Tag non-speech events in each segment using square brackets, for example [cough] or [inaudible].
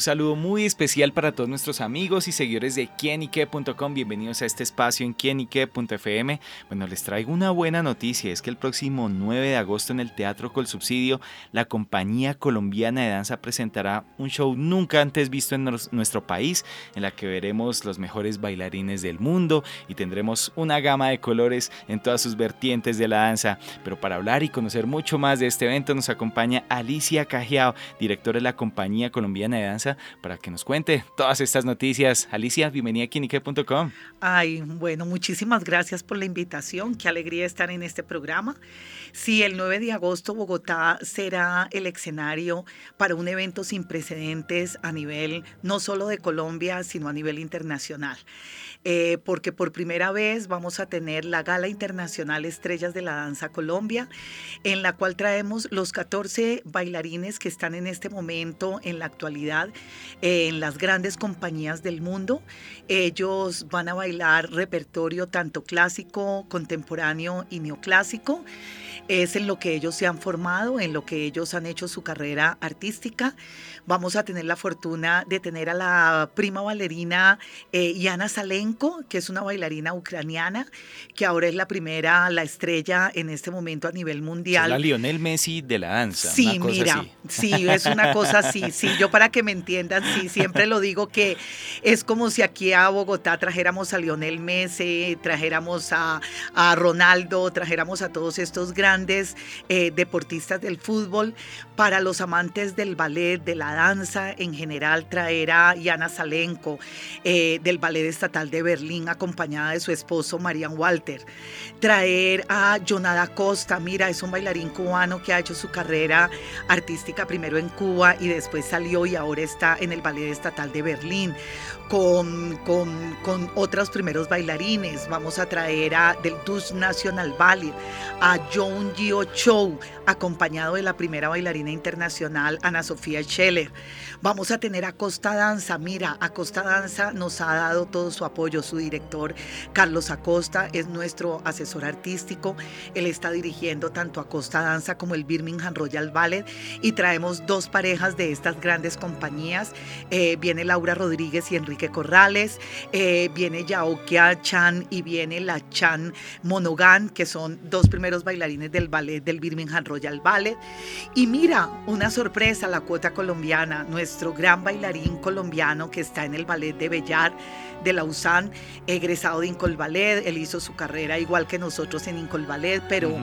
Un saludo muy especial para todos nuestros amigos y seguidores de quienique.com. Bienvenidos a este espacio en quienique.fm. Bueno, les traigo una buena noticia. Es que el próximo 9 de agosto en el Teatro Col Subsidio, la compañía colombiana de danza presentará un show nunca antes visto en nuestro país, en la que veremos los mejores bailarines del mundo y tendremos una gama de colores en todas sus vertientes de la danza. Pero para hablar y conocer mucho más de este evento nos acompaña Alicia Cajiao, directora de la compañía colombiana de danza para que nos cuente todas estas noticias. Alicia, bienvenida a Kinique.com. Ay, bueno, muchísimas gracias por la invitación. Qué alegría estar en este programa. Sí, el 9 de agosto Bogotá será el escenario para un evento sin precedentes a nivel no solo de Colombia, sino a nivel internacional. Eh, porque por primera vez vamos a tener la Gala Internacional Estrellas de la Danza Colombia, en la cual traemos los 14 bailarines que están en este momento, en la actualidad, en las grandes compañías del mundo. Ellos van a bailar repertorio tanto clásico, contemporáneo y neoclásico es en lo que ellos se han formado, en lo que ellos han hecho su carrera artística. Vamos a tener la fortuna de tener a la prima bailarina eh, Yana Salenko, que es una bailarina ucraniana, que ahora es la primera, la estrella en este momento a nivel mundial. Es la Lionel Messi de la danza. Sí, mira, sí, es una cosa así, sí, yo para que me entiendan, sí, siempre lo digo que es como si aquí a Bogotá trajéramos a Lionel Messi, trajéramos a, a Ronaldo, trajéramos a todos estos grandes eh, deportistas del fútbol, para los amantes del ballet, de la danza en general, traer a Yana Salenko eh, del Ballet Estatal de Berlín, acompañada de su esposo Marian Walter. Traer a Jonada Costa, mira, es un bailarín cubano que ha hecho su carrera artística primero en Cuba y después salió y ahora está en el Ballet Estatal de Berlín. Con, con, con otros primeros bailarines. Vamos a traer a, del Dus National Ballet a John Gio Show, acompañado de la primera bailarina internacional, Ana Sofía Scheller. Vamos a tener a Costa Danza. Mira, Acosta Danza nos ha dado todo su apoyo. Su director, Carlos Acosta, es nuestro asesor artístico. Él está dirigiendo tanto a Costa Danza como el Birmingham Royal Ballet. Y traemos dos parejas de estas grandes compañías. Eh, viene Laura Rodríguez y Enrique Corrales. Eh, viene Yaokia Chan y viene la Chan Monogan, que son dos primeros bailarines del ballet del Birmingham Royal Ballet. Y mira, una sorpresa, la cuota colombiana, nuestro gran bailarín colombiano que está en el ballet de Bellar de Lausanne, egresado de Incol Ballet. Él hizo su carrera igual que nosotros en Incol Ballet, pero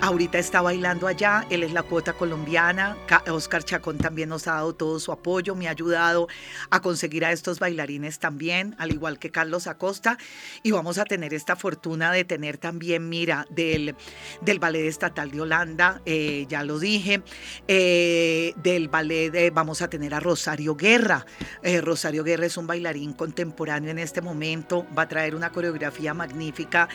ahorita está bailando allá. Él es la cuota colombiana. Oscar Chacón también nos ha dado todo su apoyo, me ha ayudado a conseguir a estos bailarines también, al igual que Carlos Acosta. Y vamos a tener esta fortuna de tener también, mira, del, del Ballet Estatal de Holanda, eh, ya lo dije, eh, del ballet de, vamos a tener a Rosario Guerra. Eh, Rosario Guerra es un bailarín contemporáneo en este momento, va a traer una coreografía magnífica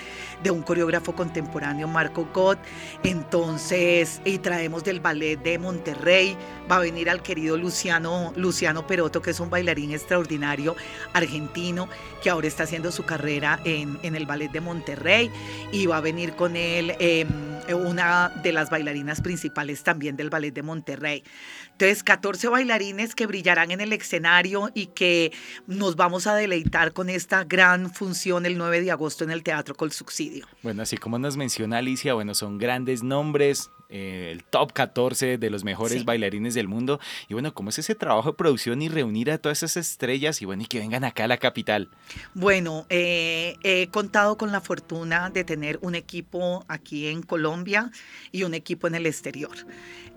de un coreógrafo contemporáneo, Marco Gott. Entonces, y traemos del ballet de Monterrey, va a venir al querido Luciano, Luciano Peroto, que es un bailarín extraordinario argentino, que ahora está haciendo su carrera en, en el ballet de Monterrey, y va a venir con él em, una de las bailarinas principales también del ballet de Monterrey. Entonces, 14 bailarines que brillarán en el escenario y que nos vamos a deleitar con esta gran función el 9 de agosto en el Teatro Col Subsidio. Bueno, así como nos menciona Alicia, bueno, son grandes nombres, eh, el top 14 de los mejores bailarines del mundo. Y bueno, ¿cómo es ese trabajo de producción y reunir a todas esas estrellas y bueno, y que vengan acá a la capital? Bueno, eh, he contado con la fortuna de tener un equipo aquí en Colombia y un equipo en el exterior.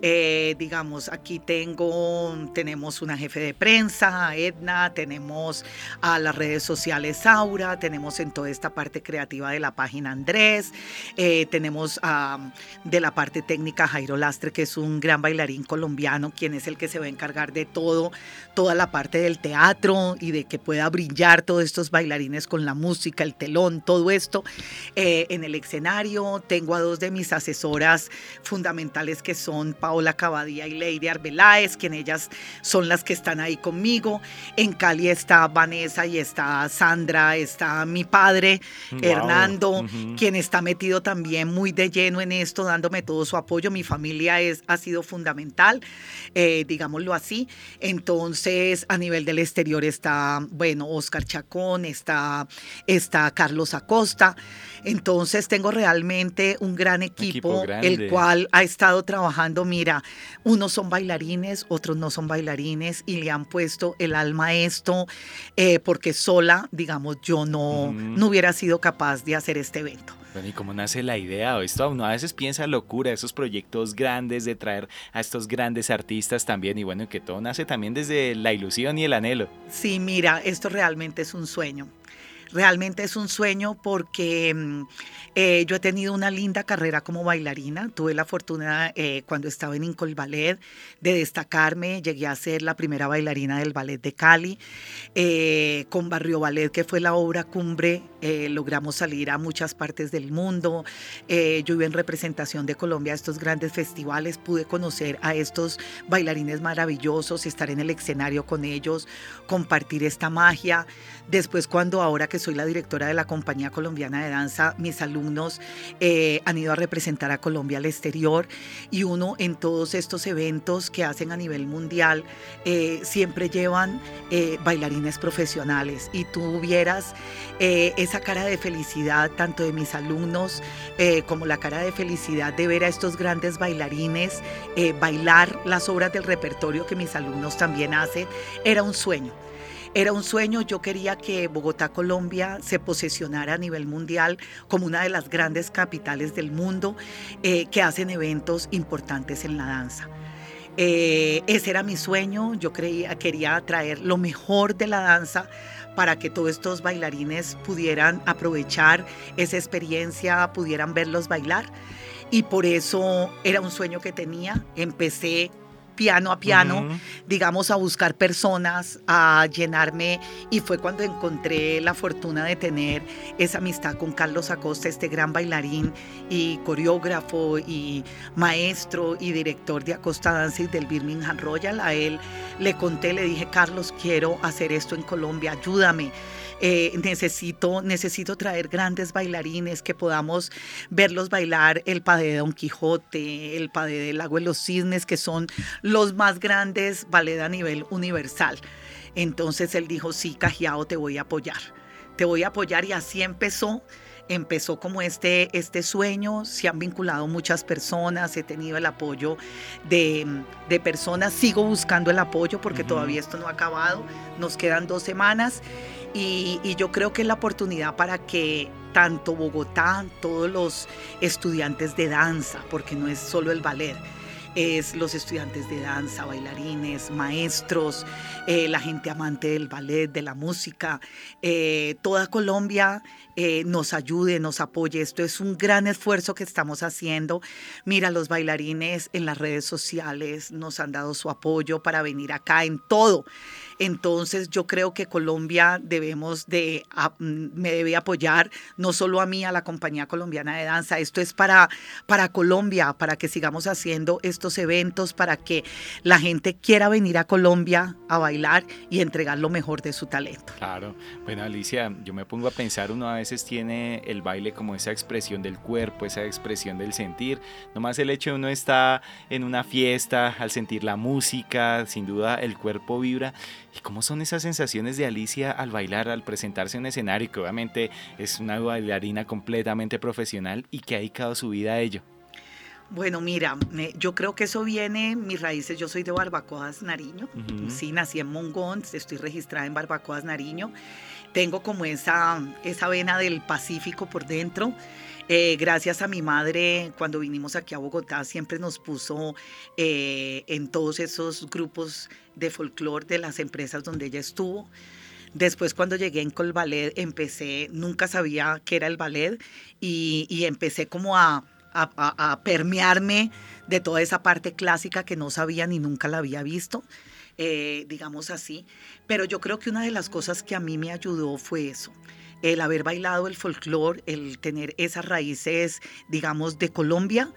Eh, digamos, aquí tengo, tenemos una jefe de prensa, Edna, tenemos a las redes sociales Aura, tenemos en toda esta parte creativa de la página Andrés, eh, tenemos de la parte técnica Jairo Lastre, que es un gran bailarín colombiano, quien es el que se va a encargar de todo, toda la parte del teatro y de que pueda brillar todos estos bailarines con la música, el telón, todo esto eh, en el escenario. Tengo a dos de mis asesoras fundamentales que son Paola Cabadía y Lady Arbeláez, quien ellas son las que están ahí conmigo. En Cali está Vanessa y está Sandra, está mi padre, Hernando, quien está metido también muy de lleno en esto, dándome todo su apoyo apoyo, mi familia es, ha sido fundamental, eh, digámoslo así. Entonces, a nivel del exterior está, bueno, Oscar Chacón, está, está Carlos Acosta. Entonces, tengo realmente un gran equipo, el cual ha estado trabajando, mira, unos son bailarines, otros no son bailarines y le han puesto el alma a esto, eh, porque sola, digamos, yo no, no hubiera sido capaz de hacer este evento. Bueno, ¿y cómo nace la idea? Esto uno a veces piensa locura, esos proyectos grandes de traer a estos grandes artistas también, y bueno, que todo nace también desde la ilusión y el anhelo. Sí, mira, esto realmente es un sueño. Realmente es un sueño porque mm, eh, yo he tenido una linda carrera como bailarina. Tuve la fortuna eh, cuando estaba en Incol Ballet de destacarme. Llegué a ser la primera bailarina del ballet de Cali. Eh, con Barrio Ballet, que fue la obra cumbre, logramos salir a muchas partes del mundo. yo iba en representación de Colombia a estos grandes festivales. Pude conocer a estos bailarines maravillosos, estar en el escenario con ellos, compartir esta magia. Después, cuando ahora que soy la directora de la Compañía Colombiana de Danza, mis alumnos eh, han ido a representar a Colombia al exterior y uno en todos estos eventos que hacen a nivel mundial eh, siempre llevan eh, profesionales y tú vieras esa cara de felicidad tanto de mis alumnos como la cara de felicidad de ver a estos grandes bailarines bailar las obras del repertorio que mis alumnos también hacen, era un sueño. Era un sueño, yo quería que Bogotá, Colombia, se posesionara a nivel mundial como una de las grandes capitales del mundo eh, que hacen eventos importantes en la danza. Eh, ese era mi sueño, yo creía, quería traer lo mejor de la danza para que todos estos bailarines pudieran aprovechar esa experiencia, pudieran verlos bailar. Y por eso era un sueño que tenía. Empecé piano a piano, digamos, a buscar personas, a llenarme. Y fue cuando encontré la fortuna de tener esa amistad con Carlos Acosta, este gran bailarín y coreógrafo y maestro y director de Acosta Dance y del Birmingham Royal. A él le conté, le dije, Carlos, quiero hacer esto en Colombia, ayúdame. Eh, necesito, necesito traer grandes bailarines que podamos verlos bailar el padé de Don Quijote, el padé del Lago de los Cisnes, que son los más grandes ballet a nivel universal. Entonces él dijo, sí, Cajiao, te voy a apoyar. Te voy a apoyar y así empezó. Empezó como este, este sueño, se han vinculado muchas personas, he tenido el apoyo de, personas, sigo buscando el apoyo porque todavía esto no ha acabado, nos quedan dos semanas y, y yo creo que es la oportunidad para que tanto Bogotá, todos los estudiantes de danza, porque no es solo el ballet, es los estudiantes de danza, bailarines, maestros, eh, la gente amante del ballet, de la música, eh, toda Colombia eh, nos ayude, nos apoye. Esto es un gran esfuerzo que estamos haciendo. Mira, los bailarines en las redes sociales nos han dado su apoyo para venir acá en todo. Entonces yo creo que Colombia debemos de, mm, me debe apoyar no solo a mí, a la compañía colombiana de danza, esto es para, para Colombia, para que sigamos haciendo estos eventos, para que la gente quiera venir a Colombia a bailar y entregar lo mejor de su talento. Claro, bueno Alicia, yo me pongo a pensar, uno a veces tiene el baile como esa expresión del cuerpo, esa expresión del sentir, nomás el hecho de uno está en una fiesta, al sentir la música, sin duda el cuerpo vibra ¿Y cómo son esas sensaciones de Alicia al bailar, al presentarse en un escenario, que obviamente es una bailarina completamente profesional y que ha dedicado su vida a ello? Bueno, mira, yo creo que eso viene, mis raíces, yo soy de Barbacoas, Nariño, sí, nací en Mongón, estoy registrada en Barbacoas, Nariño, tengo como esa, esa vena del Pacífico por dentro, eh, gracias a mi madre, cuando vinimos aquí a Bogotá, siempre nos puso eh, en todos esos grupos de folclore de las empresas donde ella estuvo. Después cuando llegué en Colballet, empecé, nunca sabía qué era el ballet y, empecé como a, permearme de toda esa parte clásica que no sabía ni nunca la había visto. Eh, digamos así. Pero yo creo que una de las cosas que a mí me ayudó fue eso, el haber bailado el folclore, el tener esas raíces, digamos, de Colombia.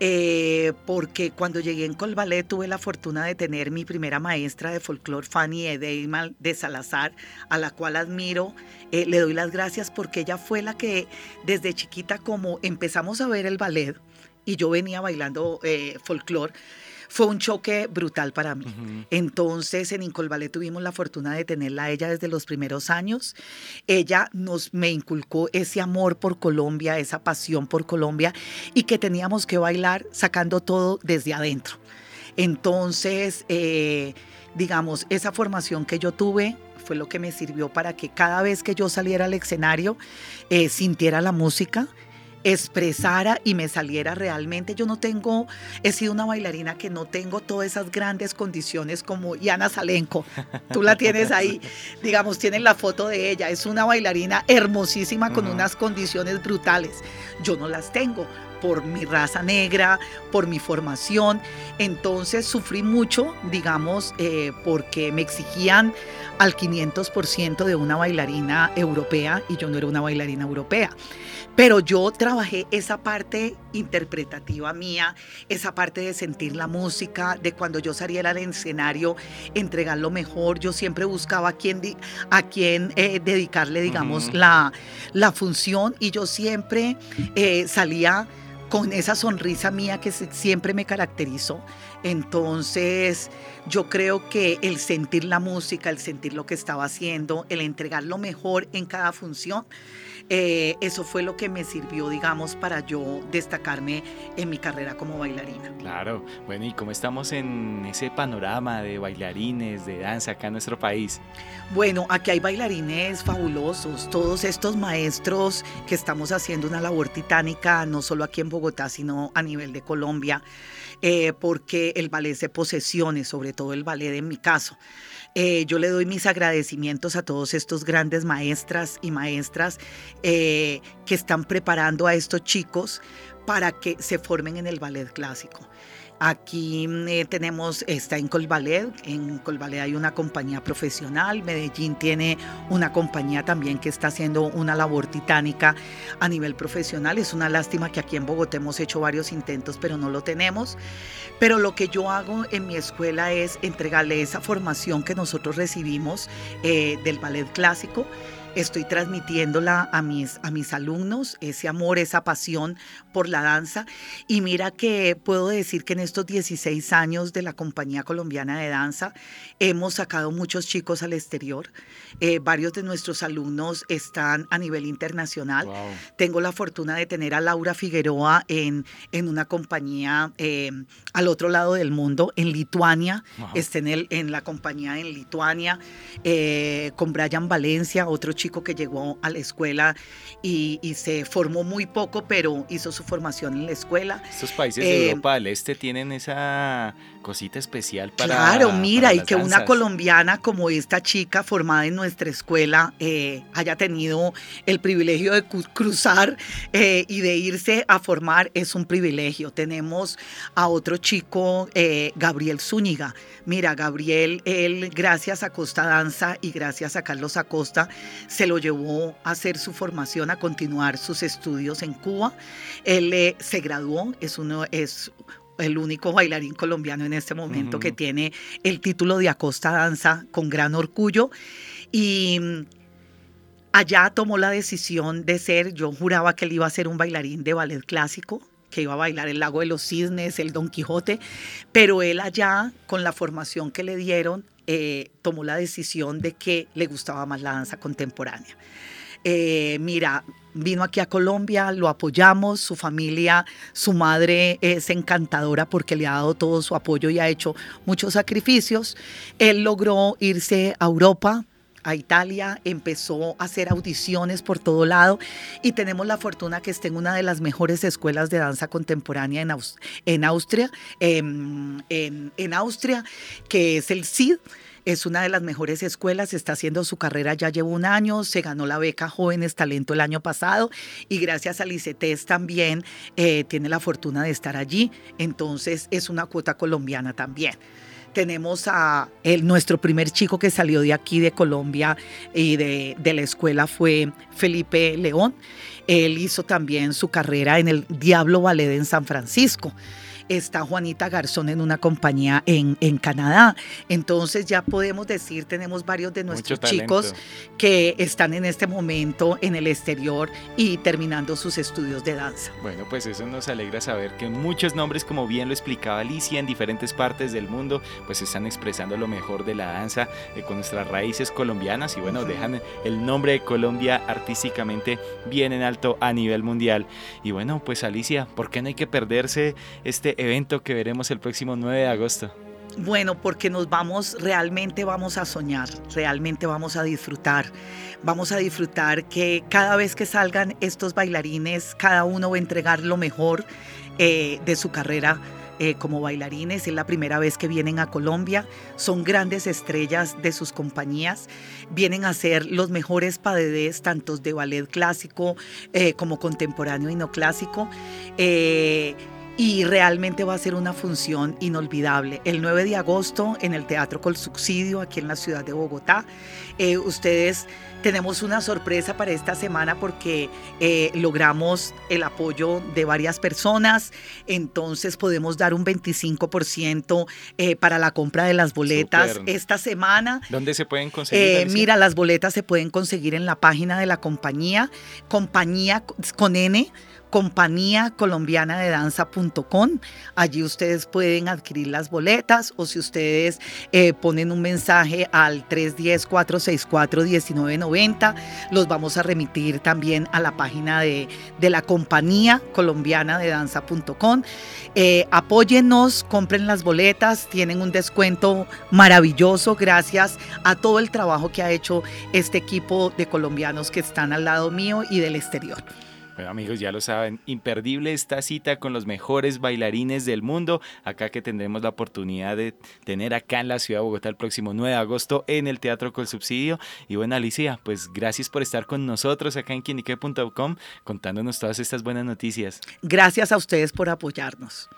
Eh, porque cuando llegué en Colballet tuve la fortuna de tener mi primera maestra de folclore, Fanny Edeymal de Salazar, a la cual admiro. Eh, le doy las gracias porque ella fue la que desde chiquita, como empezamos a ver el ballet, y yo venía bailando eh, folclore, fue un choque brutal para mí. Entonces en Incolvale tuvimos la fortuna de tenerla a ella desde los primeros años. Ella nos me inculcó ese amor por Colombia, esa pasión por Colombia y que teníamos que bailar sacando todo desde adentro. Entonces, eh, digamos, esa formación que yo tuve fue lo que me sirvió para que cada vez que yo saliera al escenario eh, sintiera la música, expresara y me saliera realmente. Yo no tengo, he sido una bailarina que no tengo todas esas grandes condiciones como Yana Salenko. Tú la tienes ahí, [laughs] digamos, tienen la foto de ella. Es una bailarina hermosísima con unas condiciones brutales. Yo no las tengo por mi raza negra, por mi formación. Entonces sufrí mucho, digamos, eh, porque me exigían al 500% de una bailarina europea y yo no era una bailarina europea. Pero yo trabajé esa parte interpretativa mía, esa parte de sentir la música, de cuando yo saliera al escenario, entregar lo mejor. Yo siempre buscaba a quién, a quién eh, dedicarle, digamos, la, la función y yo siempre eh, salía con esa sonrisa mía que siempre me caracterizó. Entonces, yo creo que el sentir la música, el sentir lo que estaba haciendo, el entregar lo mejor en cada función, eh, eso fue lo que me sirvió, digamos, para yo destacarme en mi carrera como bailarina. Claro, bueno, ¿y cómo estamos en ese panorama de bailarines, de danza acá en nuestro país? Bueno, aquí hay bailarines fabulosos, todos estos maestros que estamos haciendo una labor titánica, no solo aquí en Bogotá, sino a nivel de Colombia, eh, porque el ballet se posesione, sobre todo el ballet en mi caso. Eh, yo le doy mis agradecimientos a todos estos grandes maestras y maestras eh, que están preparando a estos chicos para que se formen en el ballet clásico. Aquí eh, tenemos, está en Colballet, en Colballet hay una compañía profesional, Medellín tiene una compañía también que está haciendo una labor titánica a nivel profesional. Es una lástima que aquí en Bogotá hemos hecho varios intentos, pero no lo tenemos. Pero lo que yo hago en mi escuela es entregarle esa formación que nosotros recibimos eh, del ballet clásico estoy transmitiéndola a mis, a mis alumnos, ese amor, esa pasión por la danza. Y mira que puedo decir que en estos 16 años de la Compañía Colombiana de Danza hemos sacado muchos chicos al exterior. Eh, varios de nuestros alumnos están a nivel internacional. Tengo la fortuna de tener a Laura Figueroa en, en una compañía eh, al otro lado del mundo, en Lituania. Está en, el, en la compañía en Lituania, eh, con Brian Valencia, otro chico que llegó a la escuela y, se formó muy poco, pero hizo su formación en la escuela. Estos países de Europa del Este tienen esa cosita especial para... Claro, mira, y que una colombiana como esta chica formada en nuestra escuela eh, haya tenido el privilegio de cruzar eh, y de irse a formar es un privilegio. Tenemos a otro chico, eh, Gabriel Zúñiga. Mira, Gabriel, él gracias a Costa Danza y gracias a Carlos Acosta, se lo llevó a hacer su formación, a continuar sus estudios en Cuba. Él se graduó, es uno, es el único bailarín colombiano en este momento que tiene el título de Acosta Danza con gran orgullo. Y mm, allá tomó la decisión de ser, yo juraba que él iba a ser un bailarín de ballet clásico, que iba a bailar el Lago de los Cisnes, el Don Quijote, pero él allá, con la formación que le dieron, eh, tomó la decisión de que le gustaba más la danza contemporánea. Eh, mira, vino aquí a Colombia, lo apoyamos, su familia, su madre es encantadora porque le ha dado todo su apoyo y ha hecho muchos sacrificios. Él logró irse a Europa, a Italia, empezó a hacer audiciones por todo lado y tenemos la fortuna que esté en una de las mejores escuelas de danza contemporánea en, en Austria, em, en, en Austria, que es el CID es una de las mejores escuelas, está haciendo su carrera ya lleva un año, se ganó la beca Jóvenes Talento el año pasado y gracias a ICETES también eh, tiene la fortuna de estar allí, entonces es una cuota colombiana también tenemos a nuestro primer chico que salió de aquí de Colombia y de, de, la escuela fue Felipe León. Él hizo también su carrera en el Diablo Ballet en San Francisco. Está Juanita Garzón en una compañía en, en Canadá. Entonces ya podemos decir, tenemos varios de nuestros chicos que están en este momento en el exterior y terminando sus estudios de danza. Bueno, pues eso nos alegra saber que muchos nombres, como bien lo explicaba Alicia, en diferentes partes del mundo, pues están expresando lo mejor de la danza eh, con nuestras raíces colombianas y bueno, dejan el nombre de Colombia artísticamente bien en alto a nivel mundial. Y bueno, pues Alicia, ¿por qué no hay que perderse este evento que veremos el próximo 9 de agosto? Bueno, porque nos vamos, realmente vamos a soñar, realmente vamos a disfrutar. Vamos a disfrutar que cada vez que salgan estos bailarines, cada uno va a entregar lo mejor eh, de su carrera eh, como bailarines. Es la primera vez que vienen a Colombia. Son grandes estrellas de sus compañías. Vienen a ser los mejores padedés, tanto de ballet clásico eh, como contemporáneo y no clásico y realmente va a ser una función inolvidable. El 9 de agosto en el Teatro Col Subsidio, aquí en la ciudad de Bogotá. Eh, ustedes tenemos una sorpresa para esta semana porque eh, logramos el apoyo de varias personas, entonces podemos dar un 25% eh, para la compra de las boletas esta semana. ¿Dónde se pueden conseguir? mira, las boletas se pueden conseguir en la página de la compañía, compañía con N compañía colombiana de danza.com. Allí ustedes pueden adquirir las boletas o si ustedes eh, ponen un mensaje al 310-464-1990, los vamos a remitir también a la página de, la compañía colombiana de danza.com. Eh, apóyennos, compren las boletas, tienen un descuento maravilloso gracias a todo el trabajo que ha hecho este equipo de colombianos que están al lado mío y del exterior. Bueno amigos, ya lo saben, imperdible esta cita con los mejores bailarines del mundo, acá que tendremos la oportunidad de tener acá en la ciudad de Bogotá el próximo 9 de agosto en el Teatro con Subsidio. Y bueno Alicia, pues gracias por estar con nosotros acá en quienique.com contándonos todas estas buenas noticias. Gracias a ustedes por apoyarnos.